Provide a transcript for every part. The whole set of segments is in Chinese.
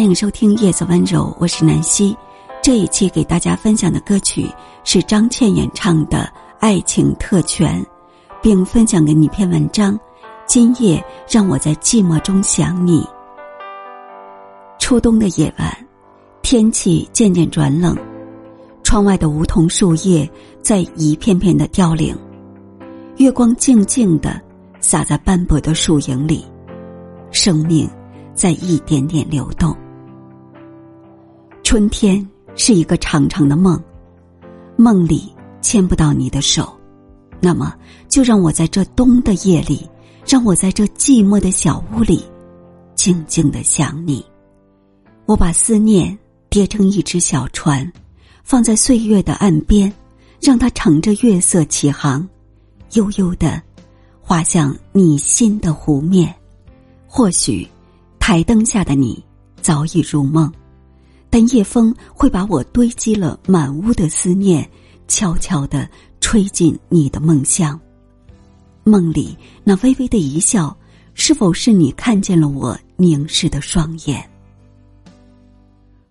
欢迎收听《叶子温柔》，我是南希。这一期给大家分享的歌曲是张倩演唱的《爱情特权》，并分享给你一篇文章。今夜让我在寂寞中想你。初冬的夜晚，天气渐渐转冷，窗外的梧桐树叶在一片片的凋零，月光静静的洒在斑驳的树影里，生命在一点点流动。春天是一个长长的梦，梦里牵不到你的手，那么就让我在这冬的夜里。让我在这寂寞的小屋里，静静的想你。我把思念叠成一只小船，放在岁月的岸边，让它乘着月色起航，悠悠的划向你心的湖面。或许，台灯下的你早已入梦，但夜风会把我堆积了满屋的思念，悄悄的吹进你的梦乡。梦里那微微的一笑，是否是你看见了我凝视的双眼？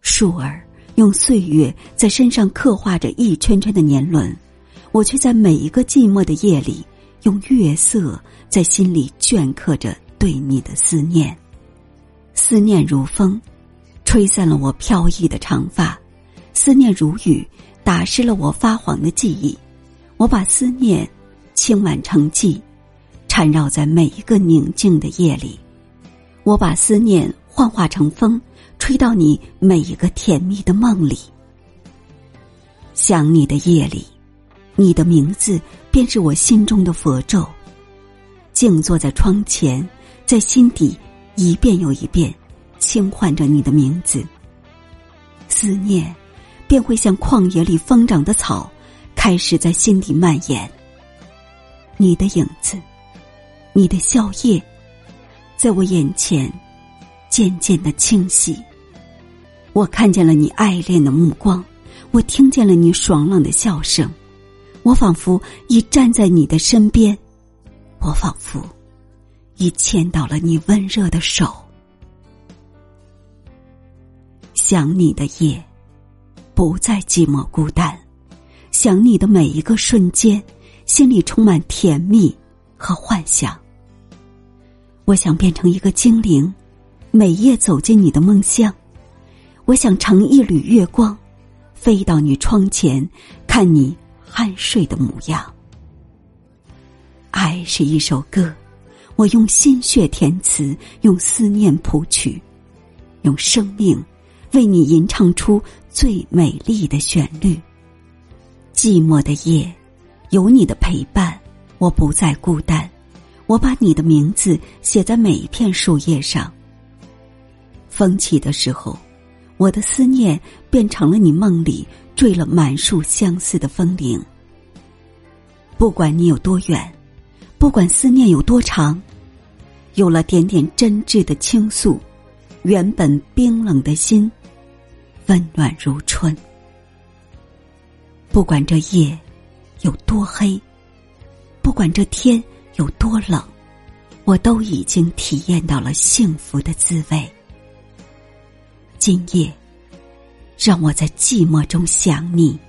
树儿用岁月在身上刻画着一圈圈的年轮，我却在每一个寂寞的夜里，用月色在心里镌刻着对你的思念。思念如风，吹散了我飘逸的长发；思念如雨，打湿了我发黄的记忆。我把思念。轻婉成迹，缠绕在每一个宁静的夜里。我把思念幻化成风，吹到你每一个甜蜜的梦里。想你的夜里，你的名字便是我心中的佛咒。静坐在窗前，在心底一遍又一遍轻唤着你的名字。思念便会像旷野里疯长的草，开始在心底蔓延。你的影子，你的笑靥，在我眼前渐渐的清晰。我看见了你爱恋的目光，我听见了你爽朗的笑声，我仿佛已站在你的身边，我仿佛已牵到了你温热的手。想你的夜，不再寂寞孤单，想你的每一个瞬间。心里充满甜蜜和幻想。我想变成一个精灵，每夜走进你的梦乡。我想乘一缕月光，飞到你窗前，看你酣睡的模样。爱是一首歌，我用心血填词，用思念谱曲，用生命为你吟唱出最美丽的旋律。寂寞的夜。有你的陪伴，我不再孤单。我把你的名字写在每一片树叶上。风起的时候，我的思念变成了你梦里缀了满树相思的风铃。不管你有多远，不管思念有多长，有了点点真挚的倾诉，原本冰冷的心，温暖如春。不管这夜。有多黑，不管这天有多冷，我都已经体验到了幸福的滋味。今夜，让我在寂寞中想你。